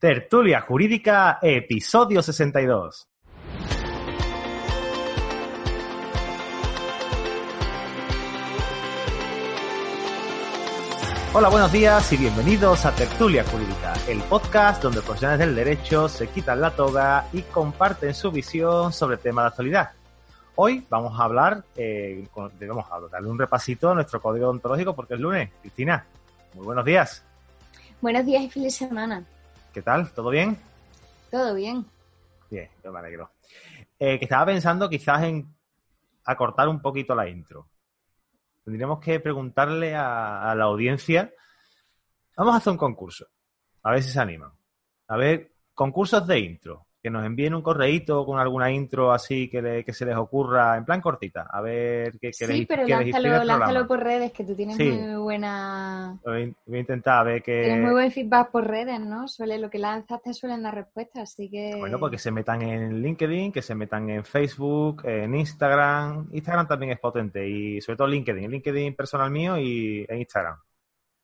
Tertulia Jurídica, episodio 62. Hola, buenos días y bienvenidos a Tertulia Jurídica, el podcast donde profesionales del derecho se quitan la toga y comparten su visión sobre temas de actualidad. Hoy vamos a hablar, eh, a darle un repasito a nuestro código ontológico porque es lunes. Cristina, muy buenos días. Buenos días y feliz semana. ¿Qué tal? ¿Todo bien? Todo bien. Bien, yo me alegro. Eh, que estaba pensando quizás en acortar un poquito la intro. Tendríamos que preguntarle a, a la audiencia. Vamos a hacer un concurso. A ver si se animan. A ver, concursos de intro que nos envíen un correíto con alguna intro así que, que se les ocurra, en plan cortita, a ver qué queréis. Sí, pero lánzalo, lánzalo por redes, que tú tienes muy buena... Voy, a intentar ver que... Tienes muy buen feedback por redes, ¿no? Suele, lo que lanzas te suelen dar respuestas, así que... Bueno, porque se metan en LinkedIn, que se metan en Facebook, en Instagram. Instagram también es potente, y sobre todo LinkedIn. LinkedIn personal mío y en Instagram.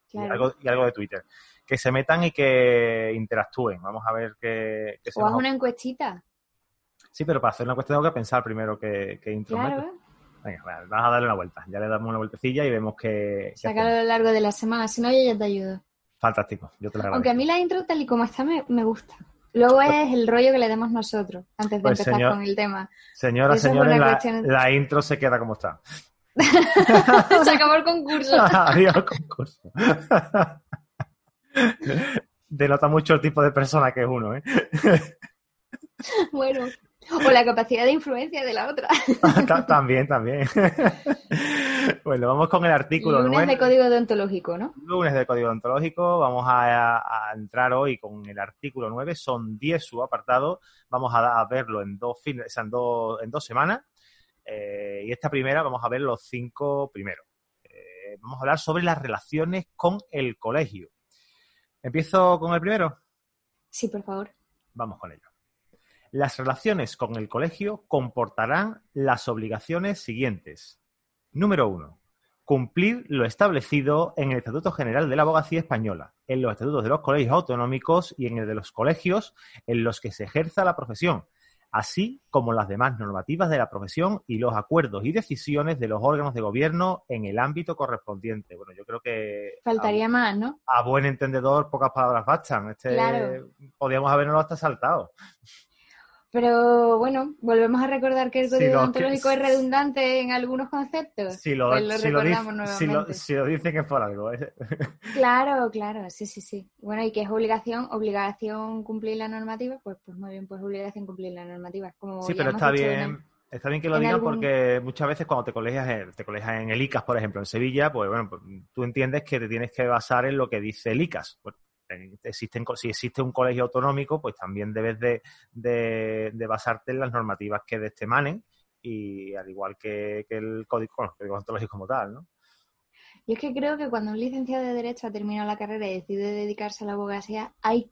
Claro. Y, algo, y algo de Twitter que se metan y que interactúen. Vamos a ver qué, qué se O haz una encuestita. Sí, pero para hacer una encuesta tengo que pensar primero qué, qué intro claro. Venga, vamos a darle una vuelta. Ya le damos una vueltecilla y vemos que... Sácalo a lo largo de la semana, si no yo ya te ayudo. Fantástico, yo te lo agradezco. Aunque a mí la intro tal y como está me, me gusta. Luego pues es el rollo que le demos nosotros, antes de pues empezar señor, con el tema. Señora, señores, la, cuestión... la intro se queda como está. se acabó el concurso. Adiós, concurso. Denota mucho el tipo de persona que es uno, ¿eh? bueno, o la capacidad de influencia de la otra. también, también. bueno, vamos con el artículo Lunes 9. de código deontológico, ¿no? Lunes de código deontológico. Vamos a, a, entrar hoy con el artículo 9. Son 10 subapartados. Vamos a, a verlo en dos, fines, en dos, en dos semanas. Eh, y esta primera vamos a ver los cinco primeros. Eh, vamos a hablar sobre las relaciones con el colegio. ¿Empiezo con el primero? Sí, por favor. Vamos con ello. Las relaciones con el colegio comportarán las obligaciones siguientes. Número uno. Cumplir lo establecido en el Estatuto General de la Abogacía Española, en los estatutos de los colegios autonómicos y en el de los colegios en los que se ejerza la profesión, así como las demás normativas de la profesión y los acuerdos y decisiones de los órganos de gobierno en el ámbito correspondiente. Bueno, yo creo que... Faltaría a, más, ¿no? A buen entendedor, pocas palabras bastan. Este, claro. Podríamos habernos hasta saltado. Pero bueno, volvemos a recordar que el código si que... es redundante en algunos conceptos. Si lo, pues lo si recordamos lo, nuevamente. Si lo, dicen es por algo. ¿eh? Claro, claro, sí, sí, sí. Bueno, y que es obligación, obligación cumplir la normativa, pues, pues muy bien, pues obligación cumplir la normativa. Como sí, pero está bien. En, está bien que lo digan algún... porque muchas veces cuando te colegias, te colegias en el ICAS, por ejemplo, en Sevilla, pues bueno, pues, tú entiendes que te tienes que basar en lo que dice el ICAS. Pues, existen, si existe un colegio autonómico, pues también debes de, de, de basarte en las normativas que de este emanen y al igual que, que el código, bueno, el código ontológico como tal, ¿no? Yo es que creo que cuando un licenciado de Derecho ha terminado la carrera y decide dedicarse a la abogacía, hay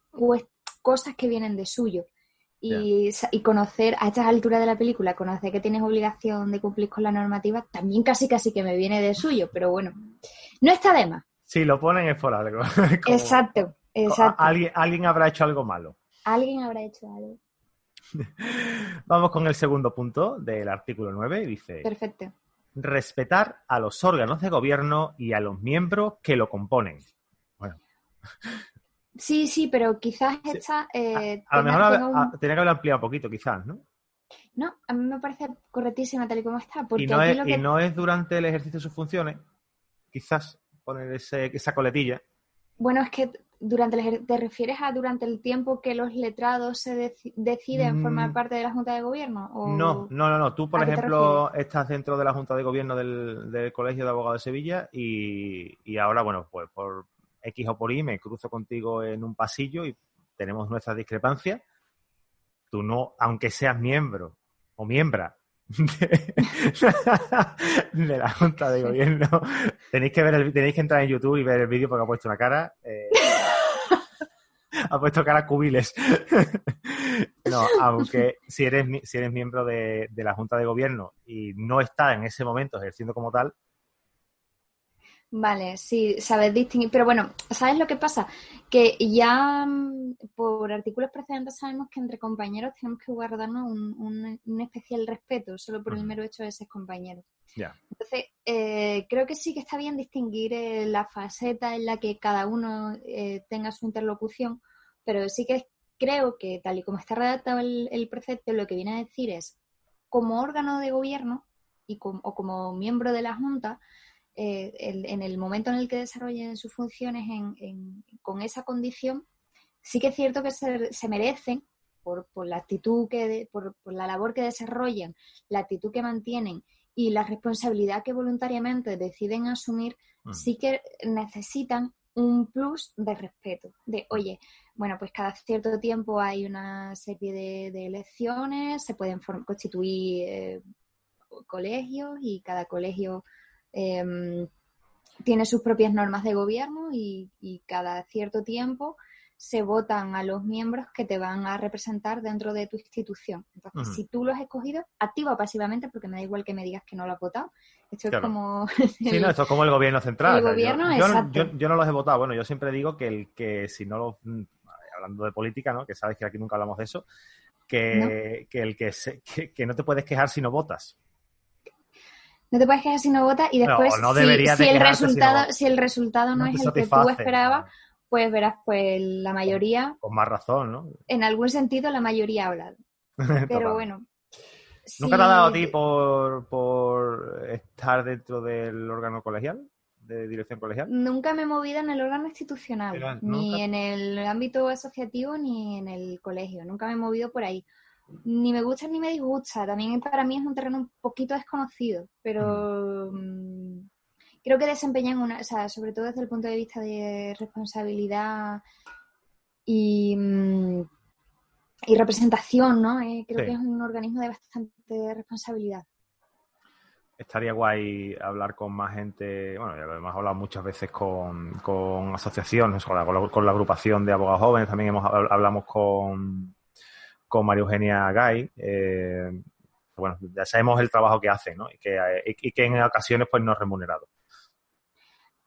cosas que vienen de suyo. Y, yeah. y, conocer a estas alturas de la película, conocer que tienes obligación de cumplir con la normativa, también casi casi que me viene de suyo, pero bueno, no está de más. Si lo ponen es por algo. Como, Exacto, exacto. Alguien, alguien habrá hecho algo malo. Alguien habrá hecho algo. Vamos con el segundo punto del artículo 9. Dice: Perfecto. Respetar a los órganos de gobierno y a los miembros que lo componen. Bueno. Sí, sí, pero quizás esta. Eh, a, a, lo mejor un... tenía que haber ampliado un poquito, quizás, ¿no? No, a mí me parece correctísima tal y como está. Porque y, no es, lo que... y no es durante el ejercicio de sus funciones, quizás poner ese, esa coletilla. Bueno, es que durante el, te refieres a durante el tiempo que los letrados se dec deciden Mm. formar parte de la Junta de Gobierno. ¿o No, no, no, no. Tú, por ¿A qué te ejemplo, estás dentro de la Junta de Gobierno del, del Colegio de Abogados de Sevilla y, y ahora, bueno, pues por, X o por Y me cruzo contigo en un pasillo y tenemos nuestras discrepancias, tú no, aunque seas miembro o miembra de, la Junta de Gobierno, tenéis que ver el, tenéis que entrar en YouTube y ver el vídeo porque ha puesto una cara. Eh, ha puesto cara cubiles. no, aunque si eres si eres miembro de, de la Junta de Gobierno y no estás en ese momento ejerciendo como tal, Vale, sí, sabes distinguir. Pero bueno, ¿sabes lo que pasa? Que ya mm, por artículos precedentes sabemos que entre compañeros tenemos que guardarnos un, un, especial respeto solo por el mero hecho de ser compañeros. Ya. Entonces, eh, creo que sí que está bien distinguir eh, la faceta en la que cada uno eh, tenga su interlocución, pero sí que creo que tal y como está redactado el, el precepto, lo que viene a decir es, como órgano de gobierno y o como miembro de la Junta, eh, en el momento en el que desarrollen sus funciones con esa condición, sí que es cierto que se, merecen, por, la actitud que, por, la labor que desarrollan, la actitud que mantienen y la responsabilidad que voluntariamente deciden asumir, mm. sí que necesitan un plus de respeto, de, oye, bueno, pues cada cierto tiempo hay una serie de, elecciones, se pueden constituir eh, colegios y cada colegio Em, tiene sus propias normas de gobierno y, cada cierto tiempo se votan a los miembros que te van a representar dentro de tu institución. Entonces, si tú lo has escogido, activa o pasivamente, porque me da igual que me digas que no lo has votado. Esto es como... sí, no, esto es como el gobierno central. El gobierno, yo, yo, yo, no los he votado. Bueno, yo siempre digo que el que si no lo... Mm, hablando de política, ¿no? Que sabes que aquí nunca hablamos de eso. Que, que el que, se, que no te puedes quejar si no votas no te puedes quedar si no votas y después si, el resultado si, el resultado no, es el que tú esperabas, pues verás, pues la mayoría... Con más razón, ¿no? En algún sentido la mayoría ha hablado. Pero bueno. ¿Nunca te ha dado a ti por, por estar dentro del órgano colegial? de dirección colegial? Nunca me he movido en el órgano institucional, ni en el ámbito asociativo ni en el colegio. Nunca me he movido por ahí ni me gusta ni me disgusta. También para mí es un terreno un poquito desconocido, pero mm, creo que desempeñan una, o sea, sobre todo desde el punto de vista de responsabilidad y, mm, y representación, ¿no? Eh, creo que es un organismo de bastante responsabilidad. Estaría guay hablar con más gente, bueno, ya hemos hablado muchas veces con, con asociaciones, con la, con la, agrupación de abogados jóvenes, también hemos, hablamos con, con María Eugenia Gay. Eh, bueno, ya sabemos el trabajo que hace, ¿no? Y que, y que en ocasiones pues no es remunerado.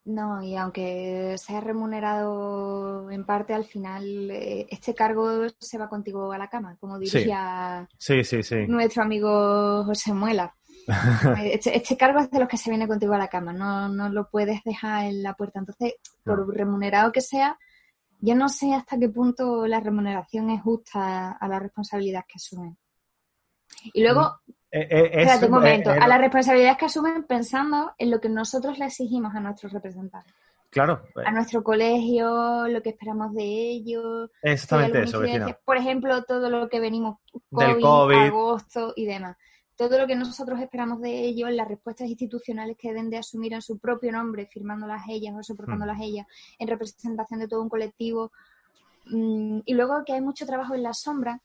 No, y aunque sea remunerado en parte, al final eh, este cargo se va contigo a la cama, como diría sí. Sí, sí, nuestro amigo José Muela. Este, este, cargo es de los que se viene contigo a la cama, no, no lo puedes dejar en la puerta. Entonces, por remunerado que sea, yo no sé hasta qué punto la remuneración es justa a la responsabilidad que asumen. Y luego, eh, eh, espérate un momento, eh, a las responsabilidades que asumen pensando en lo que nosotros le exigimos a nuestros representantes. Claro. A nuestro colegio, lo que esperamos de ellos. Exactamente eso, Por ejemplo, todo lo que venimos COVID, agosto y demás todo lo que nosotros esperamos de ellos, las respuestas institucionales que deben de asumir en su propio nombre, firmándolas ellas o soportándolas hmm. ellas, en representación de todo un colectivo. Mm, y luego que hay mucho trabajo en la sombra,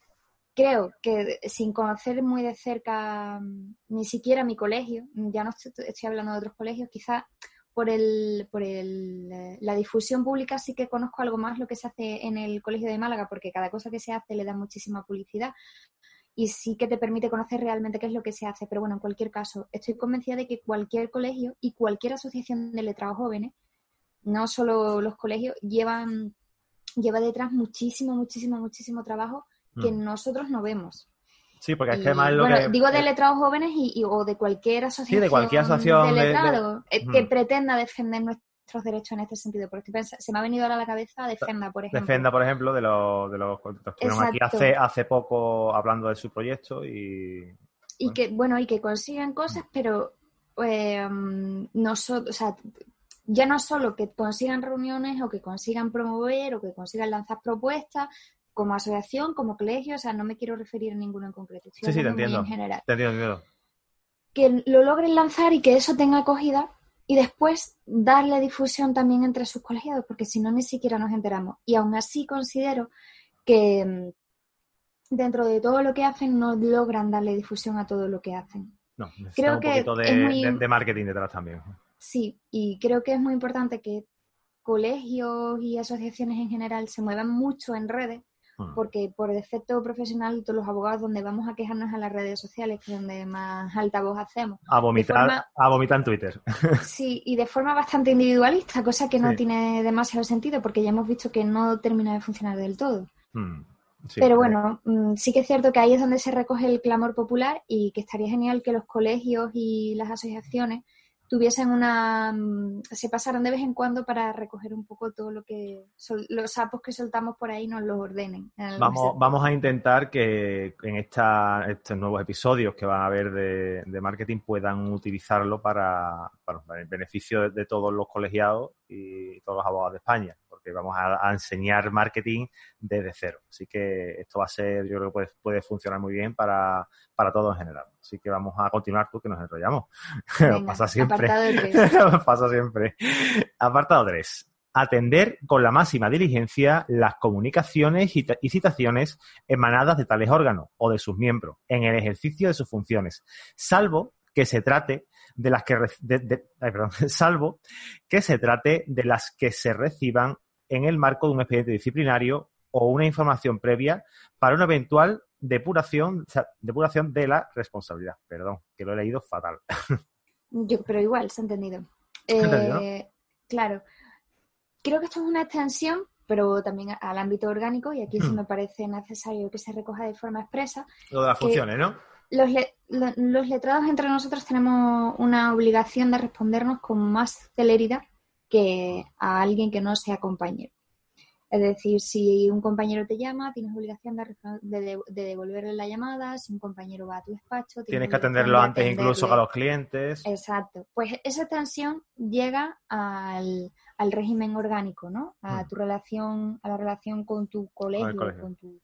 creo que sin conocer muy de cerca mm, ni siquiera mi colegio, ya no estoy, hablando de otros colegios, quizás por, el, por el, eh, la difusión pública sí que conozco algo más lo que se hace en el Colegio de Málaga, porque cada cosa que se hace le da muchísima publicidad y sí que te permite conocer realmente qué es lo que se hace. Pero bueno, en cualquier caso, estoy convencida de que cualquier colegio y cualquier asociación de letrados jóvenes, no solo los colegios, llevan lleva detrás muchísimo, muchísimo, muchísimo trabajo que mm. nosotros no vemos. Sí, porque es que más lo bueno, digo de letrados jóvenes y, o de cualquier asociación, de, cualquier asociación de letrados eh, que pretenda defender nuestro derechos en este sentido. Porque se me ha venido ahora a la cabeza Defenda, por ejemplo. Defenda, por ejemplo, de los, de los aquí hace, hace poco hablando de su proyecto y... Y que, bueno, y que consigan cosas, pero eh, nosotros, o sea, ya no solo que consigan reuniones o que consigan promover o que consigan lanzar propuestas como asociación, como colegio, o sea, no me quiero referir a ninguno en concreto. sí, sí, te entiendo. En general. Te entiendo, Que lo logren lanzar y que eso tenga acogida y después darle difusión también entre sus colegiados, porque si no ni siquiera nos enteramos. Y aún así considero que mm, dentro de todo lo que hacen no logran darle difusión a todo lo que hacen. No, creo un poquito de, de, marketing detrás también. Sí, y creo que es muy importante que colegios y asociaciones en general se muevan mucho en redes. Porque por defecto profesional todos los abogados donde vamos a quejarnos a las redes sociales, que es donde más alta voz hacemos. A vomitar, a vomitar en Twitter. Sí, y de forma bastante individualista, cosa que no tiene demasiado sentido porque ya hemos visto que no termina de funcionar del todo. Mm, Pero bueno, mm, sí que es cierto que ahí es donde se recoge el clamor popular y que estaría genial que los colegios y las asociaciones tuviesen una mm, se pasaron de vez en cuando para recoger un poco todo lo que los sapos que soltamos por ahí nos los ordenen. Vamos, vamos a intentar que en esta, estos nuevos episodios que van a haber de, marketing puedan utilizarlo para, para el beneficio de, todos los colegiados y todos los abogados de España, porque vamos a, enseñar marketing desde cero. Así que esto va a ser, yo creo que puede, puede funcionar muy bien para, para todos en general. Así que vamos a continuar tú que nos enrollamos. pasa siempre. pasa siempre. Apartado 3. Atender con la máxima diligencia las comunicaciones y citaciones emanadas de tales órganos o de sus miembros en el ejercicio de sus funciones, salvo que se trate de las que salvo que se trate de las que se reciban en el marco de un expediente disciplinario o una información previa para una eventual depuración, depuración de la responsabilidad. Perdón, que lo he leído fatal. Yo, pero igual, se ha entendido. Eh, claro. Creo que esto es una extensión, pero también al ámbito orgánico, y aquí sí hmm. me parece necesario que se recoja de forma expresa. Lo de las funciones, ¿no? Los, los letrados entre nosotros tenemos una obligación de respondernos con más celeridad que a alguien que no sea compañero. Es decir, si un compañero te llama, tienes obligación de, devolverle la llamada. Si un compañero va a tu despacho, tienes, que atenderlo antes incluso a los clientes. Exacto. Pues esa tensión llega al, régimen orgánico, ¿no? A hmm. tu relación, a la relación con tu colegio, con, tu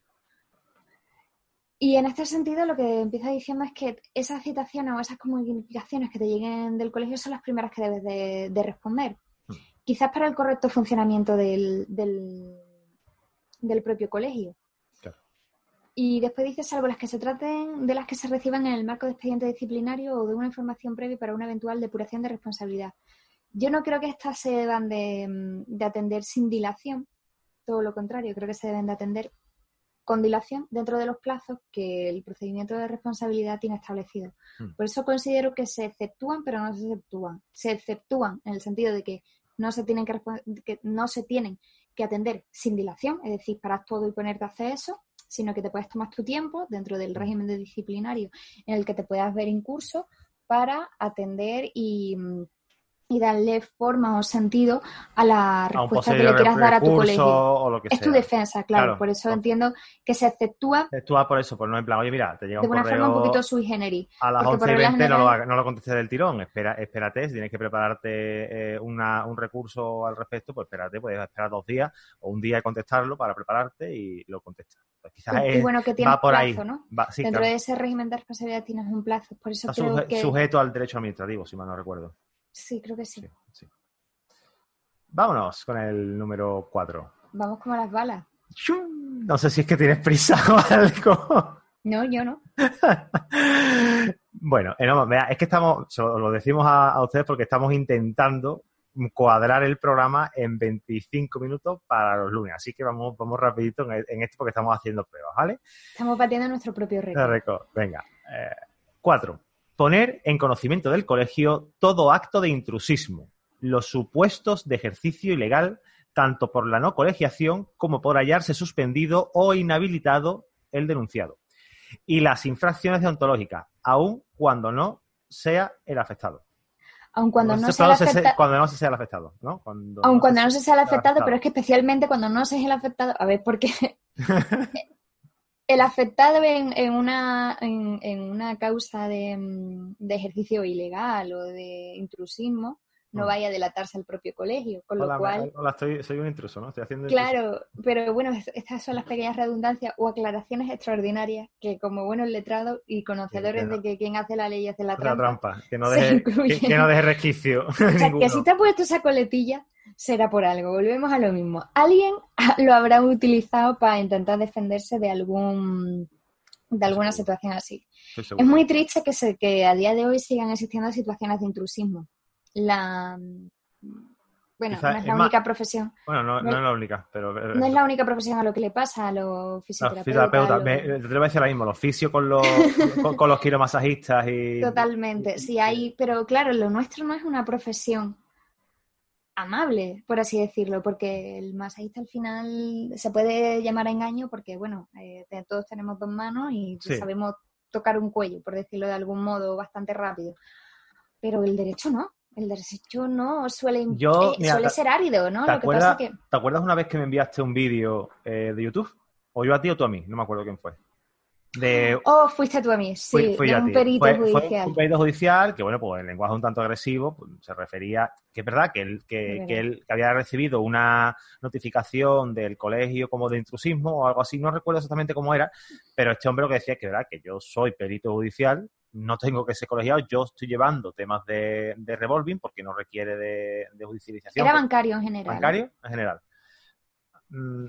y en este sentido, lo que empieza diciendo es que esas citaciones o esas comunicaciones que te lleguen del colegio son las primeras que debes de responder quizás para el correcto funcionamiento del, del, propio colegio. Y después dice, salvo las que se traten de las que se reciban en el marco de expediente disciplinario o de una información previa para una eventual depuración de responsabilidad. Yo no creo que estas se deban de, atender sin dilación, todo lo contrario, creo que se deben de atender con dilación dentro de los plazos que el procedimiento de responsabilidad tiene establecido. Hmm. Por eso considero que se exceptúan, pero no se exceptúan. Se exceptúan en el sentido de que no se tienen que, que, no se tienen que atender sin dilación, es decir, parar todo y ponerte a hacer eso, sino que te puedes tomar tu tiempo dentro del régimen de disciplinario en el que te puedas ver en curso para atender y, mm, y darle forma o sentido a la respuesta que le quieras dar a tu colegio. es tu defensa, claro, por eso entiendo que se exceptúa. Exceptúa por eso, por no en plan, oye, mira, te llega un De una forma un poquito sui generis. A las 11 y 20 no, lo, no lo contestes del tirón, espera, espérate, si tienes que prepararte eh, una, un recurso al respecto, pues espérate, puedes esperar dos días o un día y contestarlo para prepararte y lo contestas. Pues quizás y, bueno, que tienes por plazo, ahí. ¿no? Dentro de ese régimen de responsabilidad tienes un plazo, por eso creo que... sujeto al derecho administrativo, si mal no recuerdo. Sí, creo que sí. Vámonos con el número 4. Vamos como las balas. No sé si es que tienes prisa o algo. No, yo no. bueno, es que estamos, lo decimos a, ustedes porque estamos intentando cuadrar el programa en 25 minutos para los lunes. Así que vamos, vamos rapidito en, esto porque estamos haciendo pruebas, ¿vale? Estamos batiendo nuestro propio récord. Venga. Eh, cuatro poner en conocimiento del colegio todo acto de intrusismo, los supuestos de ejercicio ilegal, tanto por la no colegiación como por hallarse suspendido o inhabilitado el denunciado, y las infracciones deontológicas, aun cuando no sea el afectado. Aun cuando, no, sea el afectado. cuando no se sea el afectado, ¿no? aun cuando no se sea el afectado, pero es que especialmente cuando no se es el afectado. A ver, porque el afectado en, una, en, una causa de, ejercicio ilegal o de intrusismo no Mm. vaya a delatarse al propio colegio. Con lo cual, hola, estoy, soy un intruso, ¿no? Estoy haciendo intruso. claro, pero bueno, es- estas son las pequeñas redundancias o aclaraciones extraordinarias que como buenos letrados y conocedores de que quien hace la ley hace la La trampa, que no deje, que, que no deje resquicio. O sea, que si te puesto esa coletilla, será por algo. Volvemos a lo mismo. Alguien lo habrá utilizado para intentar defenderse de algún de alguna situación así. Es muy triste que, se, que a día de hoy sigan existiendo situaciones de intrusismo. La bueno, Quizá no es es la más- única profesión. Bueno, no, no no- es la única, pero... eh, No es la única profesión a lo que le pasa a los los fisioterapeutas. a me- los- te voy a decir ahora mismo, los fisios con los, con, con los quiromasajistas y... Totalmente, sí hay, pero claro, lo nuestro no es una profesión amable, por así decirlo, porque el masajista al final se puede llamar a engaño porque, bueno, eh, todos tenemos dos manos y Sí. sabemos tocar un cuello, por decirlo de algún modo bastante rápido. Pero el derecho no, el derecho no suele, Yo, eh, mira, suele ser árido, ¿no? ¿Te Lo que acuerdas, pasa que ¿Te acuerdas una vez que me enviaste un vídeo eh, de YouTube? ¿O yo a ti o tú a mí? No me acuerdo quién fue. De, Oh, fuiste tú a mí, sí, fui- fui de yo a un perito Fue- fue judicial. un perito judicial que, bueno, pues el lenguaje un tanto agresivo pues, se refería, que es verdad que él, que, que él que había recibido una notificación del colegio como de intrusismo o algo así, no recuerdo exactamente cómo era, pero este hombre lo que decía es que, verdad, que yo soy perito judicial, no tengo que ser colegiado, yo estoy llevando temas de, de revolving porque no requiere de, de judicialización. Era bancario en general. bancario en general. Mm,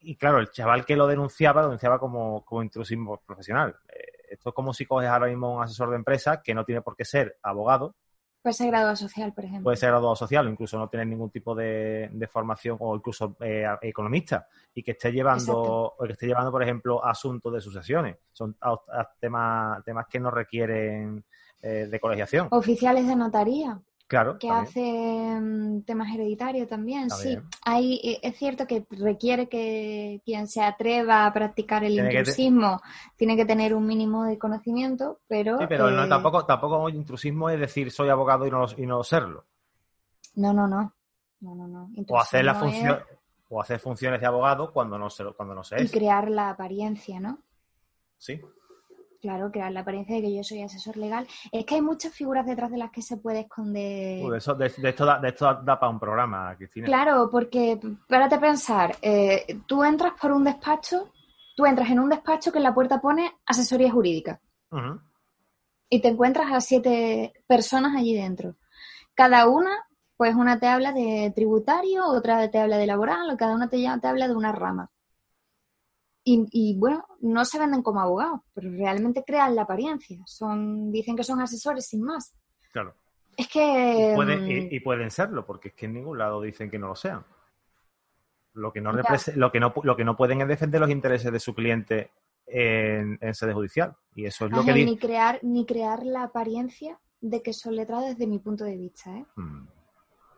Y claro, el chaval que lo denunciaba, lo denunciaba como, como intrusismo profesional. Eh, esto es como si coges ahora mismo un asesor de empresa que no tiene por qué ser abogado, Puede ser graduado social, por ejemplo. puede ser graduado social o incluso no tener ningún tipo de, de formación o incluso eh, economista y que esté llevando Exacto. o que esté llevando, por ejemplo, asuntos de sucesiones. Son a- a- temas, temas que no requieren eh, de colegiación. Oficiales de notaría. Claro. que también. hace mm, temas hereditarios también, sí. Hay, eh, es cierto que requiere que quien se atreva a practicar el Tiene que te- intrusismo tiene que tener un mínimo de conocimiento, pero... Sí, pero no, eh, tampoco, tampoco intrusismo es decir soy abogado y no, y no serlo. No, no, no. No, no, no. o hacer la función o hacer funciones de abogado cuando no se cuando no se es- Y crear la apariencia, ¿no? sí Claro, crear la apariencia de que yo soy asesor legal. Es que hay muchas figuras detrás de las que se puede esconder... De, eso- de- de esto da, de esto da para un programa Cristina Claro, porque párate pensar, eh, tú entras por un despacho, tú entras en un despacho que en la puerta pone asesoría jurídica y te encuentras a siete personas allí dentro. Cada una, pues una te habla de tributario, otra te habla de laboral, o cada una te, te habla de una rama. Y, y, bueno, no se venden como abogados, pero realmente crean la apariencia. Son, dicen que son asesores sin más. claro Es que... y, puede- mm, y- y pueden serlo porque es que en ningún lado dicen que no lo sean lo que no lo que no lo que no pueden es defender los intereses de su cliente en, en sede judicial y eso es lo que ni crear ni crear la apariencia de que son letrados desde mi punto de vista ¿eh? Mm.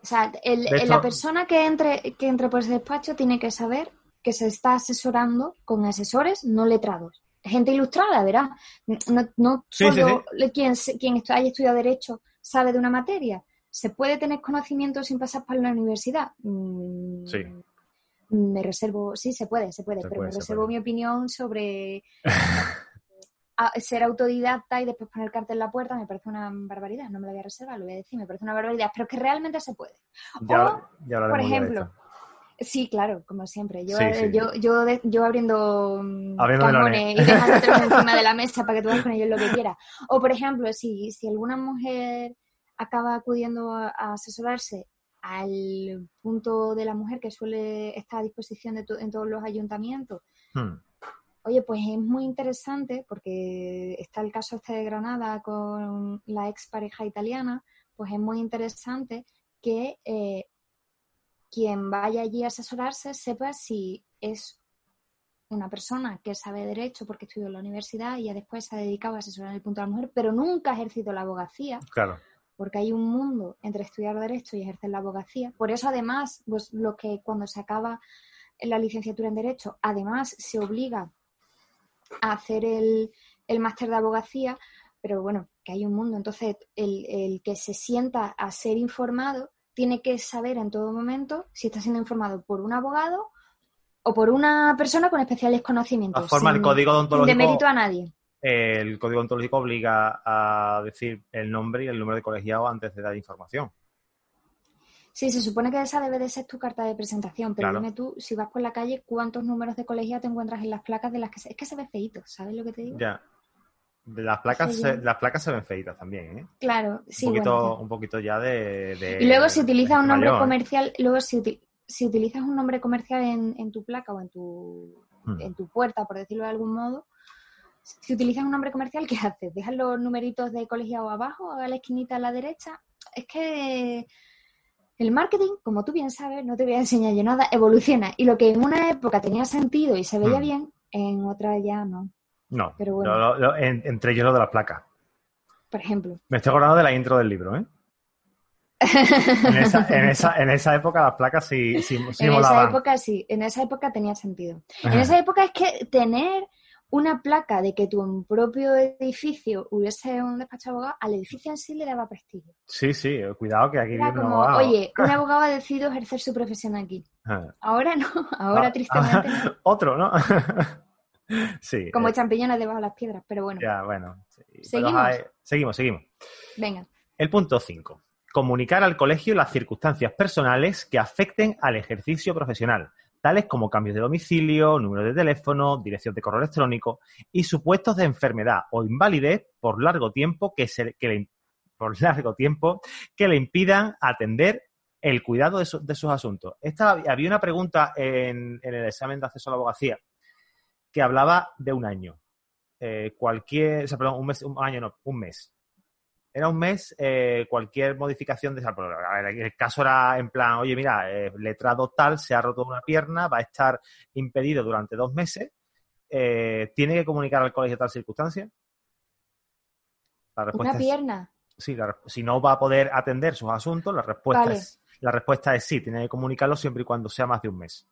o sea el- De el- hecho- la persona que entre que entre por ese despacho tiene que saber que se está asesorando con asesores no letrados gente ilustrada verá no, no Sí, sí, solo quien quien haya estudiado derecho sabe de una materia se puede tener conocimiento sin pasar por la universidad Mm, Sí. me reservo sí se puede se puede Se pero puede, me se reservo puede. mi opinión sobre ser autodidacta y después poner cartel en la puerta me parece una barbaridad. No me lo voy a reservar, lo voy a decir, me parece una barbaridad, pero que realmente se puede. ya, ya hablaremos por ejemplo. Sí, claro, como siempre. Yo, Sí, sí. yo, yo, yo abriendo, mm, Abriendo cajones y dejándotelos encima de la mesa para que tú hagas con ellos lo que quieras. O, por ejemplo, si, si alguna mujer acaba acudiendo a, a asesorarse al punto de la mujer que suele estar a disposición de to- en todos los ayuntamientos, Hmm. Oye, pues es muy interesante porque está el caso este de Granada con la ex pareja italiana, pues es muy interesante que eh, quien vaya allí a asesorarse sepa si es una persona que sabe derecho porque estudió en la universidad y ya después se ha dedicado a asesorar en el punto de la mujer, pero nunca ha ejercido la abogacía claro porque hay un mundo entre estudiar derecho y ejercer la abogacía. Por eso, además, pues lo que cuando se acaba la licenciatura en derecho, además se obliga a hacer el, el máster de abogacía, pero bueno, que hay un mundo. Entonces, el, el que se sienta a ser informado tiene que saber en todo momento si está siendo informado por un abogado o por una persona con especiales conocimientos. la forma el sin- código sin odontológico demérito a nadie. el código ontológico obliga a decir el nombre y el número de colegiado antes de dar información. Sí, se supone que esa debe de ser tu carta de presentación, pero Claro. dime tú, si vas por la calle, ¿cuántos números de colegio te encuentras en las placas de las que se... Es que se ve feíto, ¿sabes lo que te digo? Ya. Las placas, Sí, se- las placas se ven feitas también, ¿eh? Claro, sí, un, poquito, bueno. un poquito ya de, de- Y luego si utilizas un nombre mayor, ¿eh? comercial, luego si, si utilizas un nombre comercial en, en tu placa o en tu, Hmm. en tu puerta, por decirlo de algún modo, si utilizas un nombre comercial, ¿qué haces? ¿Dejas los numeritos de colegiado abajo, a la esquinita a la derecha? Es que el marketing, como tú bien sabes, no te voy a enseñar yo nada, evoluciona. Y lo que en una época tenía sentido y se veía Hmm. bien, en otra ya no. No, Pero bueno. lo- lo- en- entre ellos lo de las placas. Por ejemplo. Me estoy acordando de la intro del libro, ¿eh? En esa, en esa, en esa época las placas sí, sí, sí en esa época sí, en esa época tenía sentido. En esa época es que tener una placa de que tu propio edificio hubiese un despacho de abogado, al edificio en sí le daba prestigio. Sí, sí, cuidado que aquí Era viene un como, abogado. oye, un abogado ha decidido ejercer su profesión aquí. Ahora no, ahora Ah, tristemente no. Otro, ¿no? sí. Como eh, champiñones debajo de las piedras, pero bueno, ya, bueno. sí, ¿Seguimos? hay- seguimos, seguimos. venga. El punto 5. Comunicar al colegio las circunstancias personales que afecten al ejercicio profesional, tales como cambios de domicilio, número de teléfono, dirección de correo electrónico y supuestos de enfermedad o invalidez por largo tiempo que, se, que le, por largo tiempo que le impidan atender el cuidado de, su- de sus asuntos. Esta, había una pregunta en, en el examen de acceso a la abogacía que hablaba de un año. Eh, cualquier, o sea, perdón, un mes, un año no, un mes era un mes, eh, cualquier modificación de esa. pero, a ver, el caso era en plan, oye, mira, eh, letrado tal, se ha roto una pierna, va a estar impedido durante dos meses, ¿tiene que comunicar al colegio tal circunstancia? La respuesta Una es- pierna. sí, la si no va a poder atender sus asuntos, la respuesta, Vale. es, la respuesta es sí, tiene que comunicarlo siempre y cuando sea más de un mes.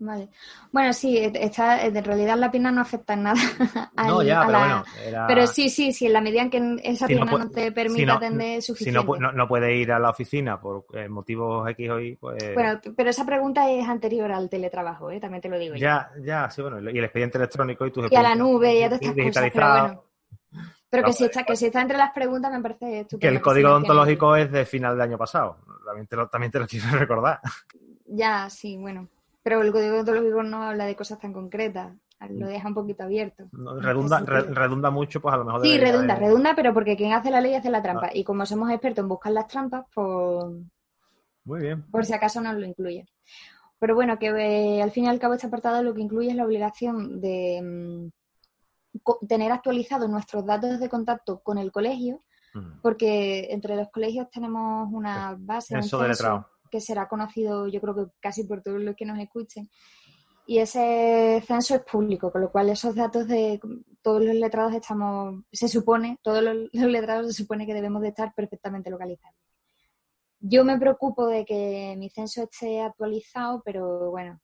Vale. Bueno, sí, está, en realidad la pierna no afecta en nada. no, al- ya, a pero la- bueno. Era... Pero sí, sí, sí, en la medida en que esa Si no pierna no, te permite si no- atender Si suficiente. no, pu- no, no puede ir a la oficina por eh, motivos X o Y, pues... Bueno, pero esa pregunta es anterior al teletrabajo, ¿eh? también te lo digo yo. Ya, ya, sí, bueno, y el expediente electrónico y tus Y a la nube y a todas estas cosas, pero bueno. Pero que No, si, está, que si está entre las preguntas me parece estupendo. Que el código odontológico es de final de año pasado. También te lo, también te lo quiero recordar. Ya, sí, bueno. Pero el código odontológico no habla de cosas tan concretas. Lo deja un poquito abierto. No, redunda, re- redunda mucho, pues a lo mejor. Sí, redunda, de- redunda, pero porque quien hace la ley hace la trampa. Ah. Y como somos expertos en buscar las trampas, pues Muy bien. por si acaso nos lo incluye. Pero bueno, que eh, al fin y al cabo este apartado lo que incluye es la obligación de mm, tener actualizados nuestros datos de contacto con el colegio, Mm. porque entre los colegios tenemos una base, un Censo de censo letrado. Que será conocido yo creo que casi por todos los que nos escuchen. Y ese censo es público, con lo cual esos datos de todos los letrados estamos, se supone, todos los, los letrados se supone que debemos de estar perfectamente localizados. Yo me preocupo de que mi censo esté actualizado, pero bueno,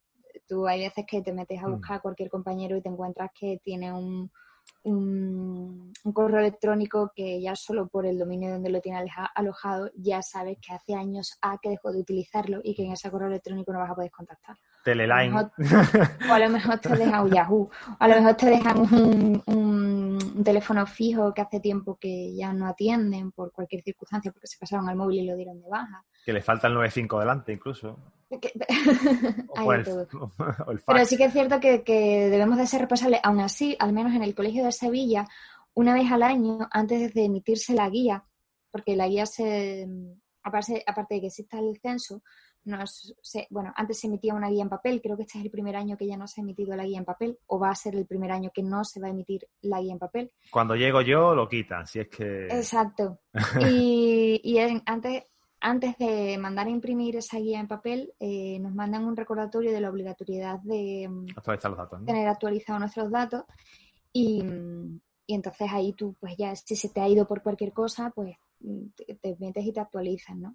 tú hay veces que te metes a Mm. buscar a cualquier compañero y te encuentras que tiene un, un, un correo electrónico que ya solo por el dominio donde lo tiene alojado ya sabes que hace años A que dejó de utilizarlo y que en ese correo electrónico no vas a poder contactar. Teleline. A O a lo mejor te dejan un Yahoo, o a lo mejor te dejan un, teléfono fijo que hace tiempo que ya no atienden por cualquier circunstancia porque se pasaron al móvil y lo dieron de baja. que le falta el 95 delante, incluso. O, el, o el Pero sí que es cierto que, que debemos de ser responsables, aún así, al menos en el Colegio de Sevilla, una vez al año, antes de emitirse la guía, porque la guía se, aparte, aparte de que exista el censo, nos, se- bueno, antes se emitía una guía en papel, creo que este es el primer año que ya no se ha emitido la guía en papel, o va a ser el primer año que no se va a emitir la guía en papel. Cuando llego yo, lo quitan. Si es que. Exacto. Y, y en- antes, antes de mandar a imprimir esa guía en papel, eh, nos mandan un recordatorio de la obligatoriedad de mm, Actualizar los datos. ¿no? tener actualizados nuestros datos y, y entonces ahí tú, pues ya, si se te ha ido por cualquier cosa, pues mm, te, te metes y te actualizas, ¿no?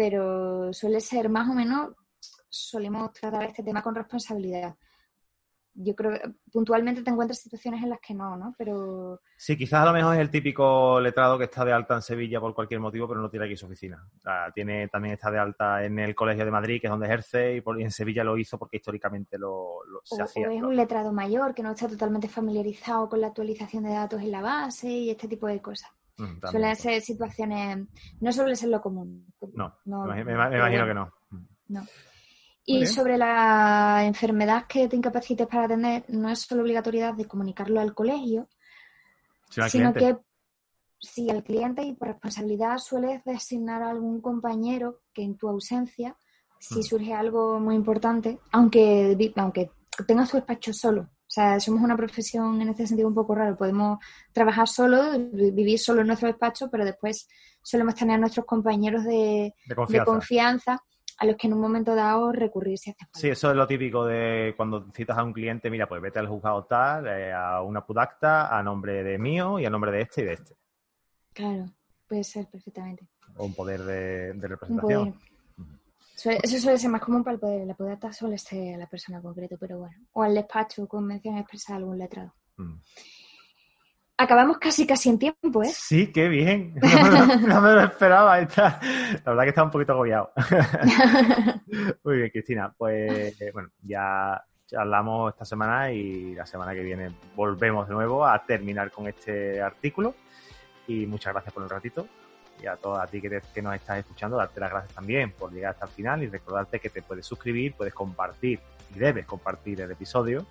Pero suele ser más o menos, solemos tratar este tema con responsabilidad. Yo creo que puntualmente te encuentras situaciones en las que no, ¿no? Pero Sí, quizás a lo mejor es el típico letrado que está de alta en Sevilla por cualquier motivo, pero no tiene aquí su oficina. O sea, tiene, también está de alta en el Colegio de Madrid, que es donde ejerce, y, por, y en Sevilla lo hizo porque históricamente lo, lo- se o, hacía. o es un letrado mayor que no está totalmente familiarizado con la actualización de datos en la base y este tipo de cosas. Mm. Suelen ser situaciones, no suele ser lo común. No, No, me, me imagino que no. No. Muy Y sobre la enfermedad que te incapacites para atender, no es solo obligatoriedad de comunicarlo al colegio, Si sino cliente. que si el cliente y por responsabilidad sueles designar a algún compañero que en tu ausencia, si Mm. surge algo muy importante, aunque, aunque tengas tu despacho solo. O sea, somos una profesión en este sentido un poco raro. Podemos trabajar solo, vi- vivir solo en nuestro despacho, pero después solemos tener a nuestros compañeros de, de de confianza. a los que en un momento dado recurrir si hace falta. Sí, eso es lo típico de cuando citas a un cliente, mira, pues vete al juzgado tal, eh, a una pudacta, a nombre de mío y a nombre de este y de este. Claro, puede ser perfectamente. O un poder de, de Un representación. poder. Eso suele ser más común para el poder. La podata suele ser a la persona en concreto, pero bueno. O al despacho con mención expresa a algún letrado. Mm. Acabamos casi casi en tiempo, ¿eh? Sí, qué bien. No, no- no me lo esperaba. Está- La verdad que estaba un poquito agobiado. Muy bien, Cristina. Pues bueno, ya charlamos esta semana y la semana que viene volvemos de nuevo a terminar con este artículo. Y muchas gracias por el ratito. Y a todos a ti que, te- que nos estás escuchando, darte las gracias también por llegar hasta el final y recordarte que te puedes suscribir, puedes compartir y debes compartir el episodio.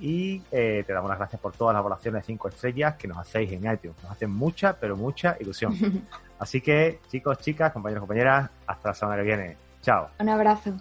Y eh, te damos las gracias por todas las valoraciones de 5 estrellas que nos hacéis en iTunes. Nos hacen mucha, pero mucha ilusión. Así que, chicos, chicas, compañeros, compañeras, hasta la semana que viene. Chao. Un abrazo.